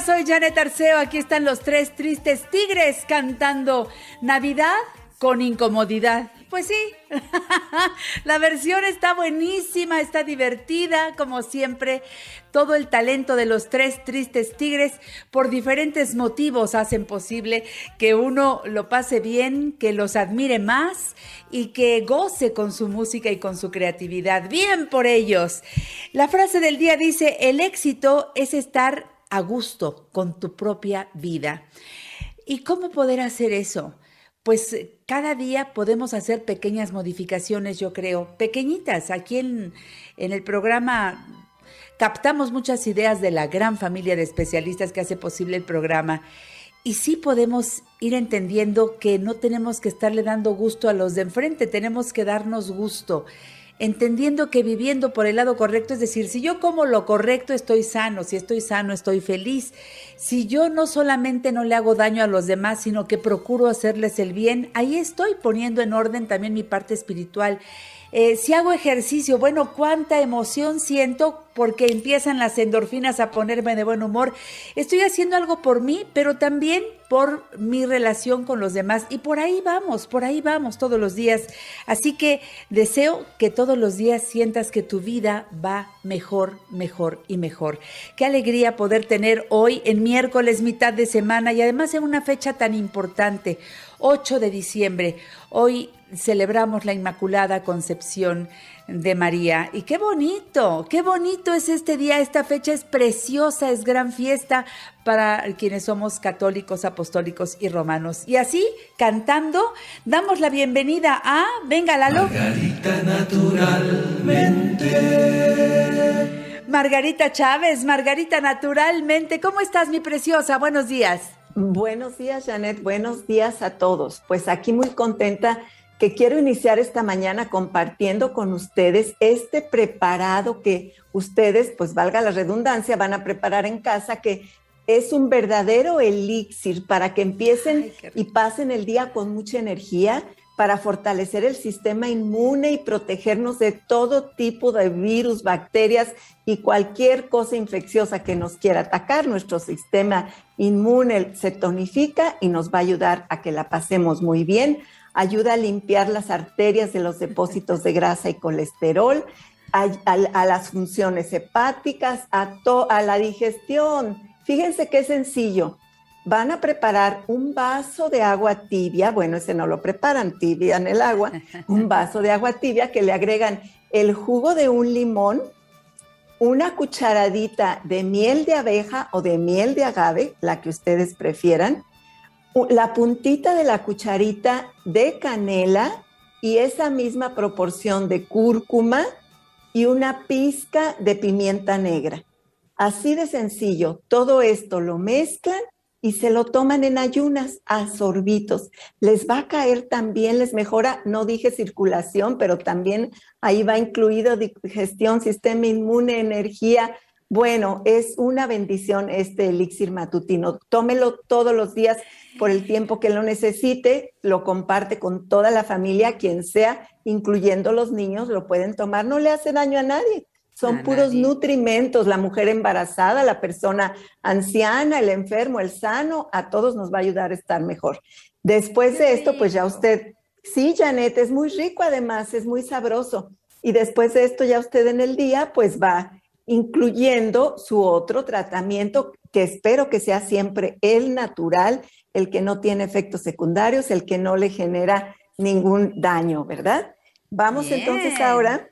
Soy Janet Arceo. Aquí están los tres tristes tigres cantando Navidad con incomodidad. Pues sí, la versión está buenísima, está divertida, como siempre. Todo el talento de los tres tristes tigres por diferentes motivos hacen posible que uno lo pase bien, que los admire más y que goce con su música y con su creatividad. Bien por ellos. La frase del día dice, el éxito es estar a gusto con tu propia vida. ¿Y cómo poder hacer eso? pues cada día podemos hacer pequeñas modificaciones, yo creo, pequeñitas. Aquí en, en, el programa captamos muchas ideas de la gran familia de especialistas que hace posible el programa. Y sí podemos ir entendiendo que no tenemos que estarle dando gusto a los de enfrente, tenemos que darnos gusto entendiendo que viviendo por el lado correcto, es decir, si yo como lo correcto estoy sano, si estoy sano estoy feliz, si yo no solamente no le hago daño a los demás, sino que procuro hacerles el bien, ahí estoy poniendo en orden también mi parte espiritual. Eh, si hago ejercicio, bueno, cuánta emoción siento porque empiezan las endorfinas a ponerme de buen humor. Estoy haciendo algo por mí, pero también por mi relación con los demás. Y por ahí vamos, por ahí vamos todos los días. Así que deseo que todos los días sientas que tu vida va mejor, mejor y mejor. Qué alegría poder tener hoy en miércoles, mitad de semana y además en una fecha tan importante, 8 de diciembre. Hoy celebramos la Inmaculada Concepción de María. Y qué bonito, qué bonito es este día, esta fecha es preciosa, es gran fiesta para quienes somos católicos, apostólicos y romanos. Y así, cantando, damos la bienvenida a, venga Lalo. Margarita naturalmente. Margarita Chávez, Margarita naturalmente, ¿cómo estás mi preciosa? Buenos días. Buenos días, Janet. Buenos días a todos. Pues aquí muy contenta que quiero iniciar esta mañana compartiendo con ustedes este preparado que ustedes, pues valga la redundancia, van a preparar en casa, que es un verdadero elixir para que empiecen y pasen el día con mucha energía, para fortalecer el sistema inmune y protegernos de todo tipo de virus, bacterias y cualquier cosa infecciosa que nos quiera atacar. Nuestro sistema inmune se tonifica y nos va a ayudar a que la pasemos muy bien ayuda a limpiar las arterias de los depósitos de grasa y colesterol, a, las funciones hepáticas, a, a la digestión. Fíjense qué sencillo. Van a preparar un vaso de agua tibia, bueno, ese no lo preparan tibia en el agua, un vaso de agua tibia que le agregan el jugo de un limón, una cucharadita de miel de abeja o de miel de agave, la que ustedes prefieran, la puntita de la cucharita de canela y esa misma proporción de cúrcuma y una pizca de pimienta negra. Así de sencillo, todo esto lo mezclan y se lo toman en ayunas a sorbitos. Les va a caer también, les mejora, no dije circulación, pero también ahí va incluido digestión, sistema inmune, energía, bueno, es una bendición este elixir matutino. Tómelo todos los días por el tiempo que lo necesite, lo comparte con toda la familia, quien sea, incluyendo los niños, lo pueden tomar, no le hace daño a nadie. Son puros nutrimentos, la mujer embarazada, la persona anciana, el enfermo, el sano, a todos nos va a ayudar a estar mejor. Después de esto, pues ya usted, sí, Janet, es muy rico además, es muy sabroso. Y después de esto, ya usted en el día, pues va incluyendo su otro tratamiento que espero que sea siempre el natural, el que no tiene efectos secundarios, el que no le genera ningún daño, ¿verdad? Vamos entonces ahora,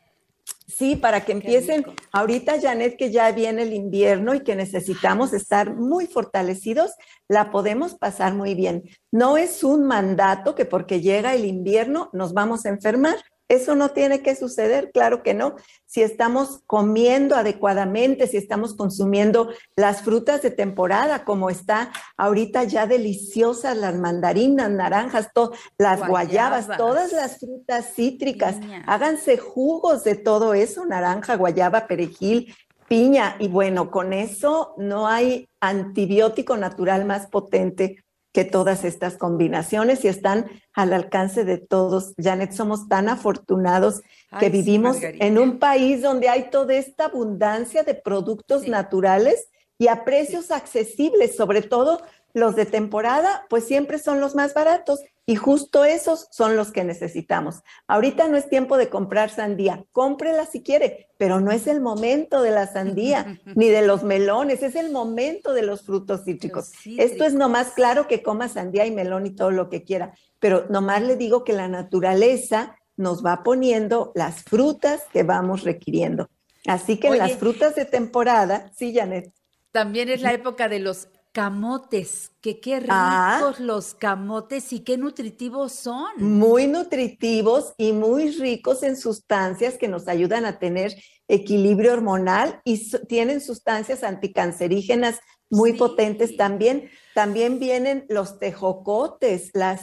sí, para que empiecen, ahorita Janet, que ya viene el invierno y que necesitamos estar muy fortalecidos, la podemos pasar muy bien. No es un mandato que porque llega el invierno nos vamos a enfermar, Eso no tiene que suceder, claro que no. Si estamos comiendo adecuadamente, si estamos consumiendo las frutas de temporada, como está ahorita ya deliciosas las mandarinas, naranjas, las guayabas, todas las frutas cítricas, háganse jugos de todo eso, naranja, guayaba, perejil, piña. Y bueno, con eso no hay antibiótico natural más potente que todas estas combinaciones y están al alcance de todos. Janet, somos tan afortunados que vivimos en un país donde hay toda esta abundancia de productos naturales y a precios accesibles, sobre todo los de temporada, pues siempre son los más baratos y justo esos son los que necesitamos. Ahorita no es tiempo de comprar sandía, cómprela si quiere, pero no es el momento de la sandía ni de los melones, es el momento de los frutos cítricos. Esto es nomás claro que coma sandía y melón y todo lo que quiera, pero nomás le digo que la naturaleza nos va poniendo las frutas que vamos requiriendo. Así que las frutas de temporada, sí, Janet. También es la época de los Camotes, que qué ah. ricos los camotes y qué nutritivos son. Muy nutritivos y muy ricos en sustancias que nos ayudan a tener equilibrio hormonal y tienen sustancias anticancerígenas muy potentes también. También vienen los tejocotes, las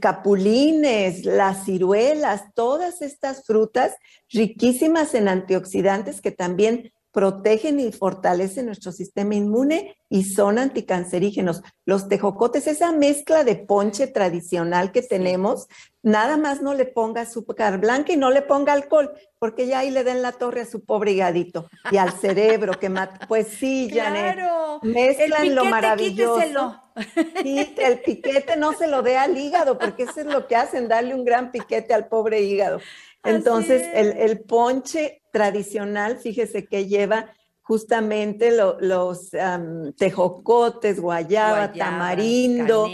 capulines, las ciruelas, todas estas frutas riquísimas en antioxidantes que también protegen y fortalecen nuestro sistema inmune y son anticancerígenos. Los tejocotes, esa mezcla de ponche tradicional que tenemos, nada más no le ponga azúcar blanca y no le ponga alcohol, porque ya ahí le den la torre a su pobre higadito y al cerebro que mata. Pues sí, Janet, claro. mezclan lo maravilloso. Sí, el piquete no se lo dé al hígado, porque eso es lo que hacen, darle un gran piquete al pobre hígado. Entonces, el, ponche tradicional, fíjese que lleva justamente los tejocotes, guayaba, tamarindo,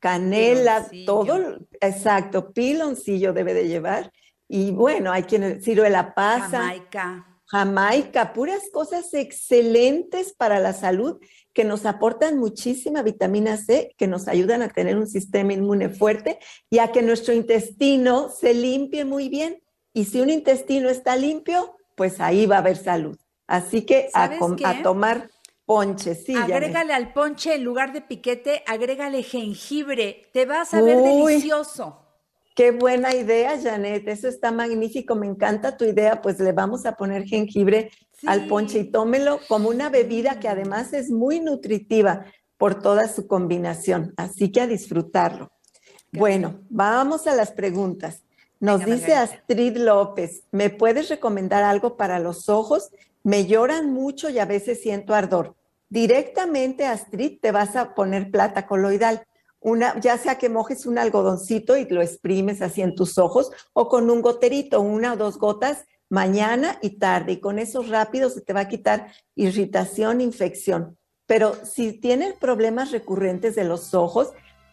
canela, eh, todo, exacto, piloncillo debe de llevar. Y bueno, hay quien la pasa. Jamaica. Jamaica, puras cosas excelentes para la salud que nos aportan muchísima vitamina C, que nos ayudan a tener un sistema inmune fuerte y a que nuestro intestino se limpie muy bien. Y si un intestino está limpio, pues ahí va a haber salud. Así que a, tomar ponche, sí. Agrégale al ponche, en lugar de piquete, agrégale jengibre. Te vas a ver delicioso. Qué buena idea, Janet. Eso está magnífico. Me encanta tu idea. Pues le vamos a poner jengibre al ponche y tómelo como una bebida que además es muy nutritiva por toda su combinación. Así que a disfrutarlo. bueno, vamos a las preguntas. Nos dice Astrid López, ¿me puedes recomendar algo para los ojos? Me lloran mucho y a veces siento ardor. Directamente, Astrid, te vas a poner plata coloidal una, ya sea que mojes un algodoncito y lo exprimes así en tus ojos o con un goterito, una o dos gotas mañana y tarde. Y con eso rápido se te va a quitar irritación, infección. Pero si tienes problemas recurrentes de los ojos,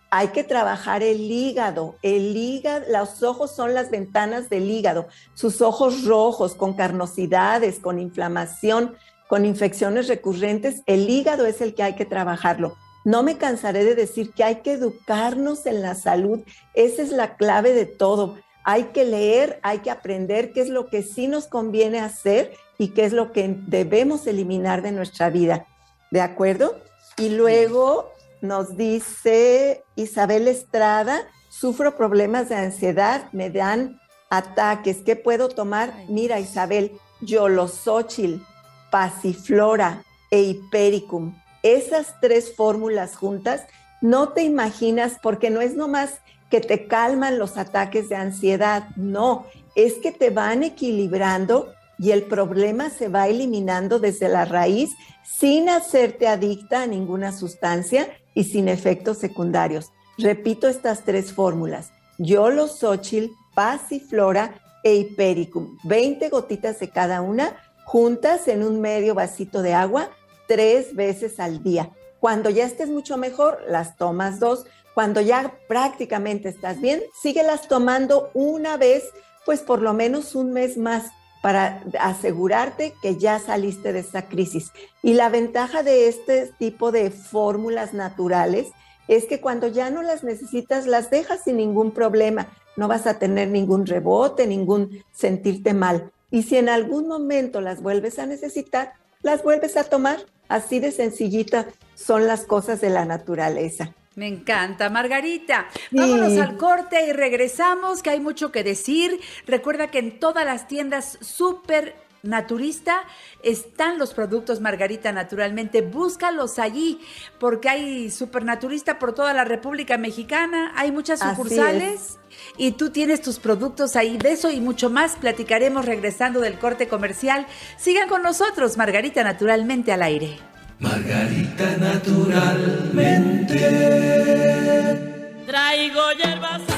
hay que trabajar el hígado. El hígado, los ojos son las ventanas del hígado. Sus ojos rojos, con carnosidades, con inflamación, con infecciones recurrentes, el hígado es el que hay que trabajarlo. No me cansaré de decir que hay que educarnos en la salud. Esa es la clave de todo. Hay que leer, hay que aprender qué es lo que sí nos conviene hacer y qué es lo que debemos eliminar de nuestra vida. ¿De acuerdo? Y luego nos dice Isabel Estrada, sufro problemas de ansiedad, me dan ataques. ¿Qué puedo tomar? Mira, Isabel, yolosóchil, pasiflora e hipericum esas tres fórmulas juntas, no te imaginas, porque no es nomás que te calman los ataques de ansiedad, no, es que te van equilibrando y el problema se va eliminando desde la raíz sin hacerte adicta a ninguna sustancia y sin efectos secundarios. Repito estas tres fórmulas, Yolo, Xochitl, Pasiflora e Hipericum, 20 gotitas de cada una juntas en un medio vasito de agua tres veces al día. Cuando ya estés mucho mejor, las tomas dos. Cuando ya prácticamente estás bien, síguelas tomando una vez, pues por lo menos un mes más para asegurarte que ya saliste de esa crisis. Y la ventaja de este tipo de fórmulas naturales es que cuando ya no las necesitas, las dejas sin ningún problema. No vas a tener ningún rebote, ningún sentirte mal. Y si en algún momento las vuelves a necesitar, las vuelves a tomar. Así de sencillita son las cosas de la naturaleza. Me encanta, Margarita. Vámonos al corte y regresamos, que hay mucho que decir. Recuerda que en todas las tiendas súper naturista están los productos Margarita naturalmente. Búscalos allí porque hay supernaturista por toda la República Mexicana. Hay muchas sucursales y tú tienes tus productos ahí. De eso y mucho más platicaremos regresando del corte comercial. Sigan con nosotros, Margarita naturalmente al aire. Margarita naturalmente. Traigo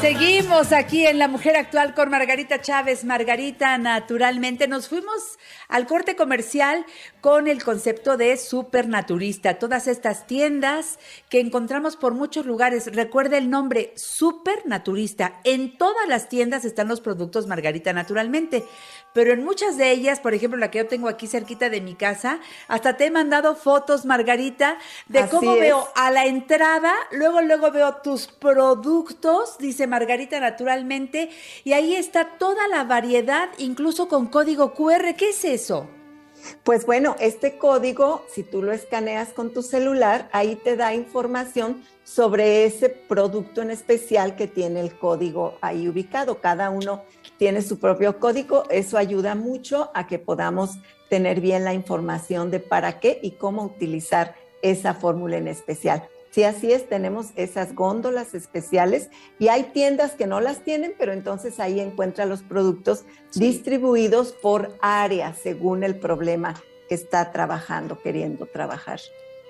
Seguimos aquí en La Mujer Actual con Margarita Chávez. Margarita, naturalmente, nos fuimos al corte comercial con el concepto de supernaturista. Todas estas tiendas que encontramos por muchos lugares. Recuerda el nombre supernaturista. En todas las tiendas están los productos Margarita, naturalmente pero en muchas de ellas, por ejemplo, la que yo tengo aquí cerquita de mi casa, hasta te he mandado fotos, Margarita, de cómo veo a la entrada, luego, luego veo tus productos, dice Margarita naturalmente, y ahí está toda la variedad, incluso con código QR. ¿Qué es eso? Pues bueno, este código, si tú lo escaneas con tu celular, ahí te da información sobre ese producto en especial que tiene el código ahí ubicado. Cada uno tiene su propio código. Eso ayuda mucho a que podamos tener bien la información de para qué y cómo utilizar esa fórmula en especial. Si así es, tenemos esas góndolas especiales y hay tiendas que no las tienen, pero entonces ahí encuentra los productos distribuidos por área según el problema que está trabajando, queriendo trabajar.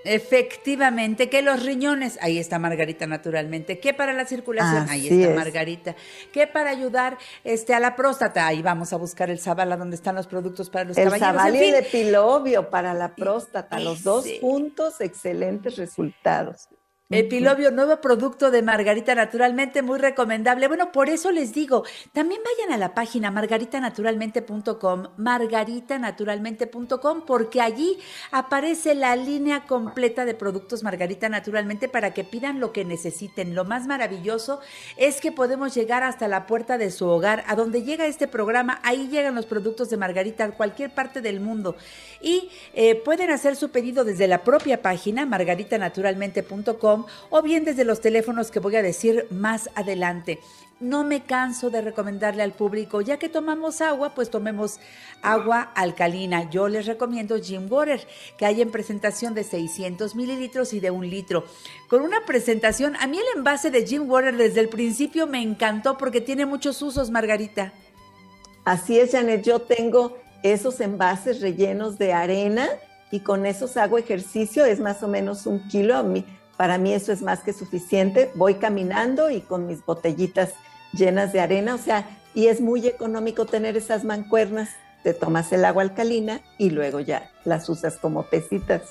Efectivamente, que los riñones, ahí está Margarita naturalmente, que para la circulación, ahí está Margarita, que para ayudar este, a la próstata, ahí vamos a buscar el Zabala donde están los productos para los el caballeros. Y el epilobio para la próstata, los dos puntos, excelentes resultados. Epilobio, nuevo producto de Margarita Naturalmente, muy recomendable. Bueno, por eso les digo, también vayan a la página margaritanaturalmente.com, margaritanaturalmente.com, porque allí aparece la línea completa de productos Margarita Naturalmente para que pidan lo que necesiten. Lo más maravilloso es que podemos llegar hasta la puerta de su hogar, a donde llega este programa, ahí llegan los productos de Margarita a cualquier parte del mundo. Y eh, pueden hacer su pedido desde la propia página, margaritanaturalmente.com o bien desde los teléfonos que voy a decir más adelante. No me canso de recomendarle al público, ya que tomamos agua, pues tomemos agua alcalina. Yo les recomiendo Jim Water, que hay en presentación de 600 mililitros y de un litro. Con una presentación, a mí el envase de Jim Water desde el principio me encantó porque tiene muchos usos, Margarita. Así es, Janet, yo tengo esos envases rellenos de arena y con esos hago ejercicio, es más o menos un kilo. A mí, para mí eso es más que suficiente. Voy caminando y con mis botellitas llenas de arena, o sea, y es muy económico tener esas mancuernas. Te tomas el agua alcalina y luego ya las usas como pesitas.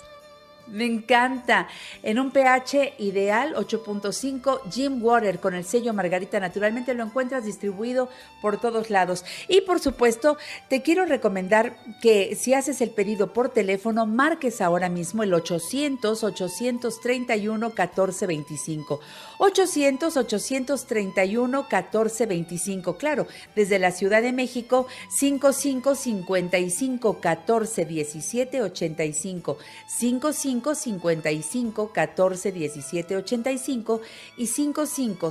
Me encanta. En un pH ideal 8.5, Jim Water con el sello Margarita. Naturalmente lo encuentras distribuido por todos lados. Y por supuesto, te quiero recomendar que si haces el pedido por teléfono, marques ahora mismo el 800-831-1425. 800-831-1425. Claro, desde la Ciudad de México, 5555 14 17 85. 55 55 14 17 85 y 55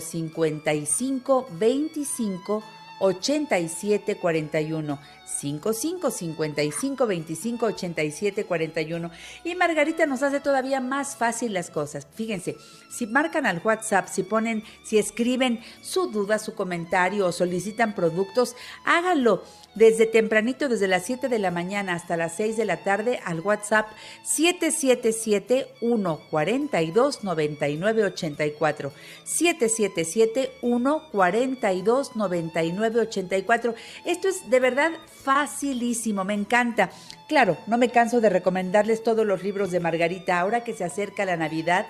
55 25 87 41. 55 55 25 87 41. Y Margarita nos hace todavía más fácil las cosas. Fíjense, si marcan al WhatsApp, si ponen, si escriben su duda, su comentario o solicitan productos, háganlo desde tempranito, desde las 7 de la mañana hasta las 6 de la tarde al WhatsApp 777-142-9984. 777-142-9984. Esto es de verdad facilísimo, me encanta. Claro, no me canso de recomendarles todos los libros de Margarita. Ahora que se acerca la Navidad,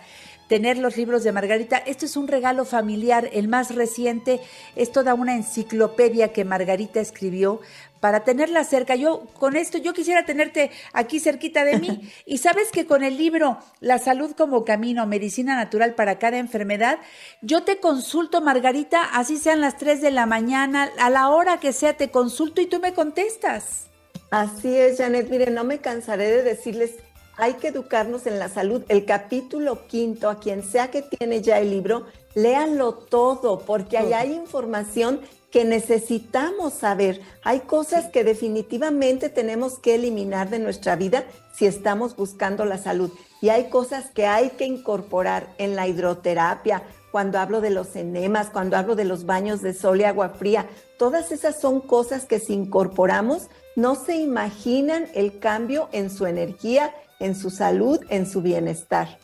tener los libros de Margarita. Esto es un regalo familiar. El más reciente es toda una enciclopedia que Margarita escribió para tenerla cerca. Yo con esto, yo quisiera tenerte aquí cerquita de mí. Y sabes que con el libro La salud como camino, medicina natural para cada enfermedad, yo te consulto, Margarita, así sean las 3 de la mañana, a la hora que sea, te consulto y tú me contestas. Así es, Janet. Mire, no me cansaré de decirles, hay que educarnos en la salud. El capítulo quinto, a quien sea que tiene ya el libro, léanlo todo, porque ahí hay información que necesitamos saber. Hay cosas que definitivamente tenemos que eliminar de nuestra vida si estamos buscando la salud. Y hay cosas que hay que incorporar en la hidroterapia, cuando hablo de los enemas, cuando hablo de los baños de sol y agua fría. Todas esas son cosas que si incorporamos, no se imaginan el cambio en su energía, en su salud, en su bienestar.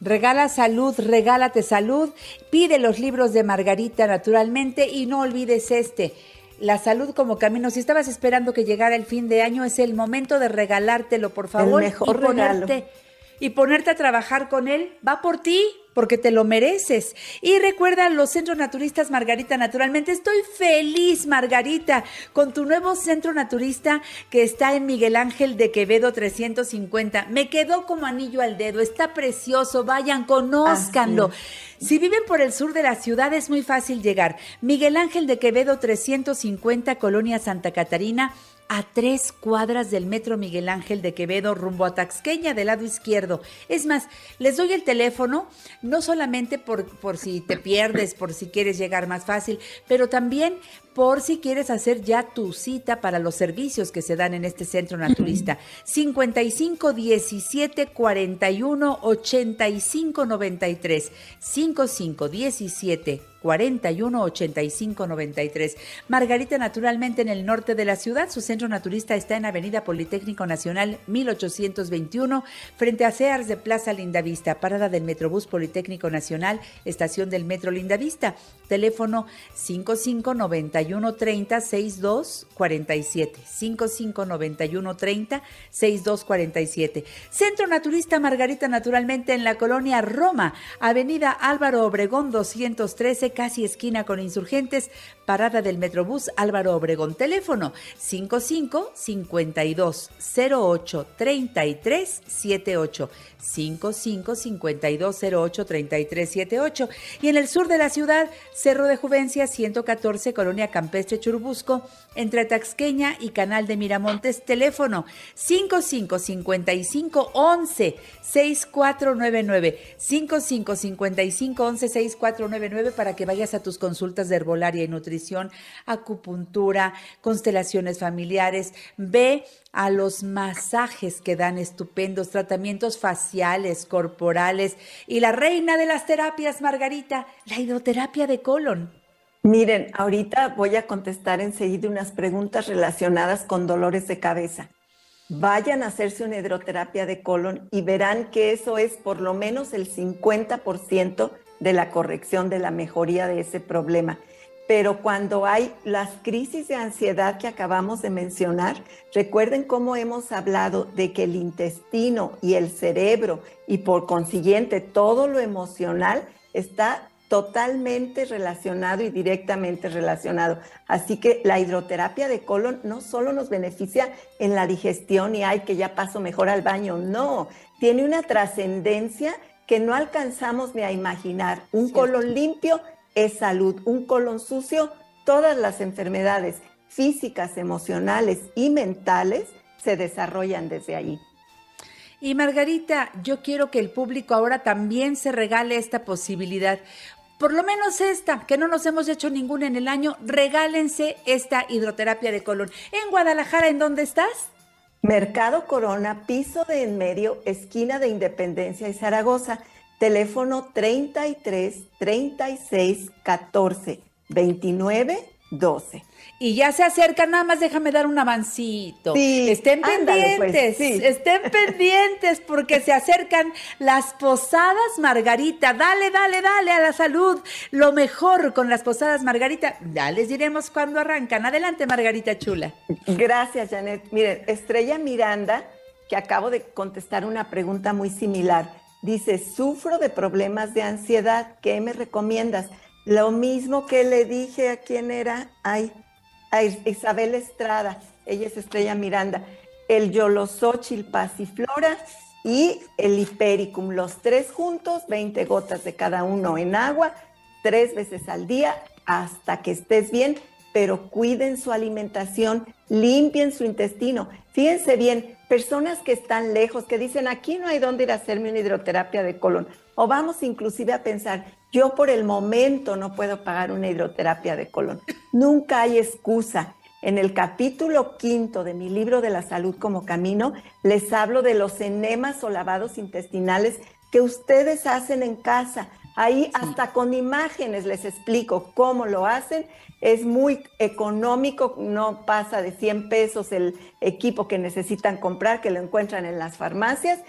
Regala salud, regálate salud. Pide los libros de Margarita naturalmente y no olvides este. La salud como camino. Si estabas esperando que llegara el fin de año, es el momento de regalártelo, por favor. El mejor y ponerte, regalo. Y ponerte a trabajar con él. Va por ti, porque te lo mereces. Y recuerda los centros naturistas Margarita Naturalmente. Estoy feliz, Margarita, con tu nuevo centro naturista que está en Miguel Ángel de Quevedo 350. Me quedó como anillo al dedo. Está precioso. Vayan, conózcanlo. Si viven por el sur de la ciudad es muy fácil llegar. Miguel Ángel de Quevedo 350, Colonia Santa Catarina a tres cuadras del metro Miguel Ángel de Quevedo rumbo a Taxqueña del lado izquierdo. Es más, les doy el teléfono, no solamente por, por si te pierdes, por si quieres llegar más fácil, pero también por si quieres hacer ya tu cita para los servicios que se dan en este centro naturista. 55 17 41 85 93. 55 17 41 85 93. Margarita, naturalmente en el norte de la ciudad. Su centro naturista está en Avenida Politécnico Nacional 1821, frente a Sears de Plaza Lindavista, parada del Metrobús Politécnico Nacional, estación del Metro Lindavista. Teléfono 55 91 30 62 47. 55 91 30 62 47. Centro Naturista Margarita, naturalmente en la colonia Roma, Avenida Álvaro Obregón 213 casi esquina con insurgentes, parada del Metrobús Álvaro Obregón. Teléfono 55 52 08 33 78. 55 52 08 33 78. Y en el sur de la ciudad, Cerro de Juvencia 114, Colonia Campestre Churubusco, entre Taxqueña y Canal de Miramontes. Teléfono 55 55 11 6499. 55 55 11 6499 para que vayas a tus consultas de herbolaria y nutrición, acupuntura, constelaciones familiares. Ve a los masajes que dan estupendos tratamientos faciales, corporales y la reina de las terapias, Margarita, la hidroterapia de colon. Miren, ahorita voy a contestar enseguida unas preguntas relacionadas con dolores de cabeza. Vayan a hacerse una hidroterapia de colon y verán que eso es por lo menos el 50% de la corrección, de la mejoría de ese problema. Pero cuando hay las crisis de ansiedad que acabamos de mencionar, recuerden cómo hemos hablado de que el intestino y el cerebro y por consiguiente todo lo emocional está totalmente relacionado y directamente relacionado. Así que la hidroterapia de colon no solo nos beneficia en la digestión y ay que ya paso mejor al baño, no, tiene una trascendencia que no alcanzamos ni a imaginar. Un Cierto. colon limpio es salud, un colon sucio, todas las enfermedades físicas, emocionales y mentales se desarrollan desde allí. Y Margarita, yo quiero que el público ahora también se regale esta posibilidad. Por lo menos esta, que no nos hemos hecho ninguna en el año, regálense esta hidroterapia de colon. En Guadalajara, ¿en dónde estás? Mercado Corona, piso de en medio, esquina de Independencia y Zaragoza. Teléfono 33 36 14 29 12. Y ya se acerca, nada más déjame dar un avancito. Sí, estén ándale, pues, pendientes, sí. estén pendientes porque se acercan las posadas Margarita. Dale, dale, dale a la salud. Lo mejor con las posadas Margarita. Ya les diremos cuándo arrancan. Adelante, Margarita Chula. Gracias, Janet. Miren, Estrella Miranda, que acabo de contestar una pregunta muy similar, dice, sufro de problemas de ansiedad, ¿qué me recomiendas? Lo mismo que le dije a quién era, ay, a Isabel Estrada, ella es Estrella Miranda, el Yolosochil pasiflora y el Hipericum, los tres juntos, 20 gotas de cada uno en agua, tres veces al día hasta que estés bien, pero cuiden su alimentación, limpien su intestino. Fíjense bien, personas que están lejos, que dicen, aquí no hay dónde ir a hacerme una hidroterapia de colon, o vamos inclusive a pensar, yo por el momento no puedo pagar una hidroterapia de colon. Nunca hay excusa. En el capítulo quinto de mi libro de la salud como camino, les hablo de los enemas o lavados intestinales que ustedes hacen en casa. Ahí hasta con imágenes les explico cómo lo hacen. Es muy económico, no pasa de 100 pesos el equipo que necesitan comprar, que lo encuentran en las farmacias.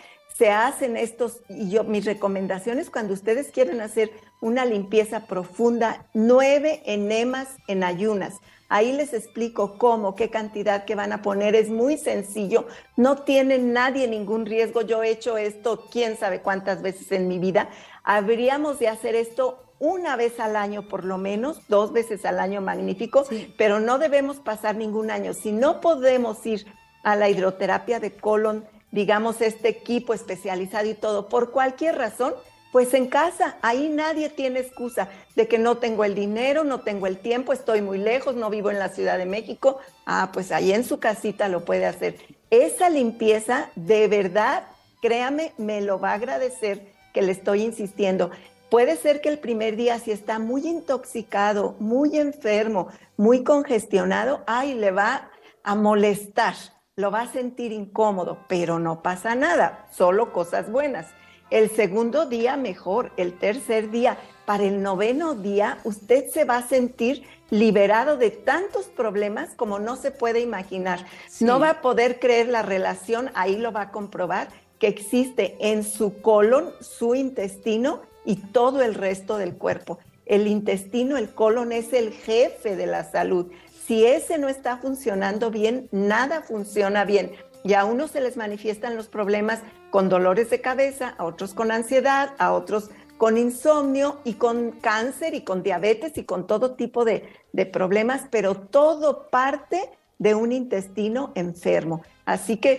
Se hacen estos, y yo, mis recomendaciones cuando ustedes quieren hacer una limpieza profunda, nueve enemas en ayunas. Ahí les explico cómo, qué cantidad que van a poner. Es muy sencillo. No tiene nadie ningún riesgo. Yo he hecho esto quién sabe cuántas veces en mi vida. Habríamos de hacer esto una vez al año por lo menos, dos veces al año magnífico, pero no debemos pasar ningún año. Si no podemos ir a la hidroterapia de colon, digamos, este equipo especializado y todo, por cualquier razón, pues en casa, ahí nadie tiene excusa de que no tengo el dinero, no tengo el tiempo, estoy muy lejos, no vivo en la Ciudad de México. Ah, pues ahí en su casita lo puede hacer. Esa limpieza, de verdad, créame, me lo va a agradecer que le estoy insistiendo. Puede ser que el primer día, si está muy intoxicado, muy enfermo, muy congestionado, ay, le va a molestar, lo va a sentir incómodo, pero no pasa nada, solo cosas buenas. El segundo día mejor, el tercer día, para el noveno día usted se va a sentir liberado de tantos problemas como no se puede imaginar. No va a poder creer la relación, ahí lo va a comprobar, que existe en su colon, su intestino y todo el resto del cuerpo. El intestino, el colon es el jefe de la salud. Si ese no está funcionando bien, nada funciona bien. Y a unos se les manifiestan los problemas con dolores de cabeza, a otros con ansiedad, a otros con insomnio y con cáncer y con diabetes y con todo tipo de, problemas, pero todo parte de un intestino enfermo. Así que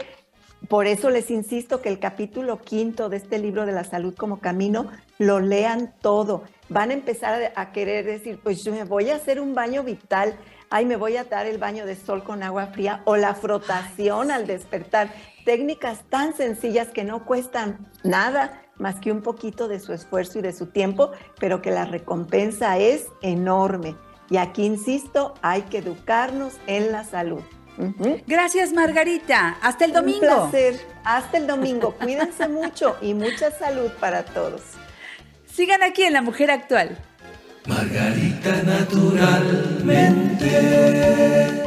por eso les insisto que el capítulo quinto de este libro de la salud como camino lo lean todo. Van a empezar a querer decir, pues yo me voy a hacer un baño vital, ay, me voy a dar el baño de sol con agua fría o la frotación al despertar. Técnicas tan sencillas que no cuestan nada más que un poquito de su esfuerzo y de su tiempo, pero que la recompensa es enorme. Y aquí insisto, hay que educarnos en la salud. Gracias, Margarita. Hasta el domingo. Un placer. Hasta el domingo. Cuídense mucho y mucha salud para todos. Sigan aquí en La Mujer Actual. Margarita naturalmente.